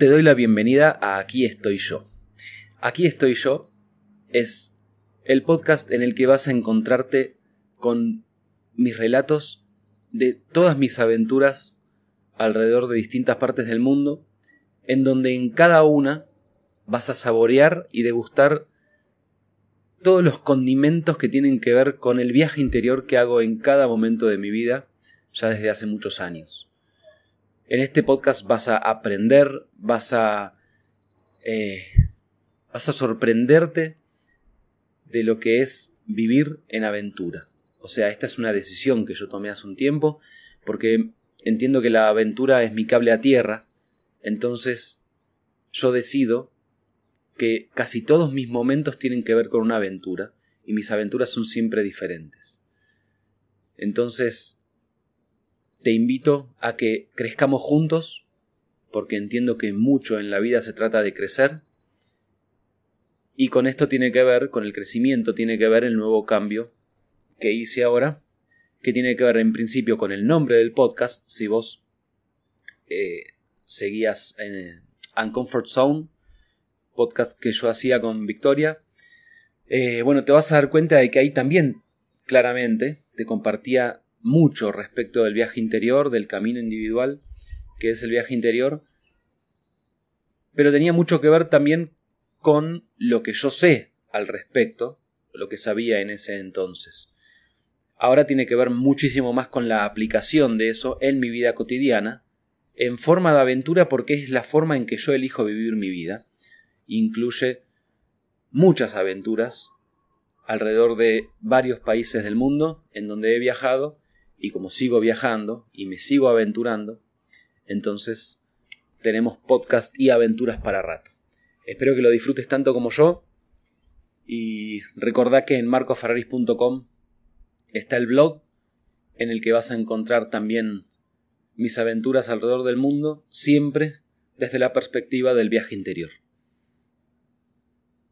te doy la bienvenida a Aquí estoy yo. Aquí estoy yo es el podcast en el que vas a encontrarte con mis relatos de todas mis aventuras alrededor de distintas partes del mundo, en donde en cada una vas a saborear y degustar todos los condimentos que tienen que ver con el viaje interior que hago en cada momento de mi vida, ya desde hace muchos años. En este podcast vas a aprender, vas a... Eh, vas a sorprenderte de lo que es vivir en aventura. O sea, esta es una decisión que yo tomé hace un tiempo, porque entiendo que la aventura es mi cable a tierra, entonces yo decido que casi todos mis momentos tienen que ver con una aventura, y mis aventuras son siempre diferentes. Entonces, te invito a que crezcamos juntos, porque entiendo que mucho en la vida se trata de crecer. Y con esto tiene que ver, con el crecimiento, tiene que ver el nuevo cambio que hice ahora, que tiene que ver en principio con el nombre del podcast. Si vos eh, seguías en Uncomfort Zone, podcast que yo hacía con Victoria, eh, bueno, te vas a dar cuenta de que ahí también claramente te compartía mucho respecto del viaje interior, del camino individual, que es el viaje interior, pero tenía mucho que ver también con lo que yo sé al respecto, lo que sabía en ese entonces. Ahora tiene que ver muchísimo más con la aplicación de eso en mi vida cotidiana, en forma de aventura porque es la forma en que yo elijo vivir mi vida. Incluye muchas aventuras alrededor de varios países del mundo en donde he viajado y como sigo viajando y me sigo aventurando, entonces tenemos podcast y aventuras para rato. Espero que lo disfrutes tanto como yo y recordá que en marcoferraris.com está el blog en el que vas a encontrar también mis aventuras alrededor del mundo, siempre desde la perspectiva del viaje interior.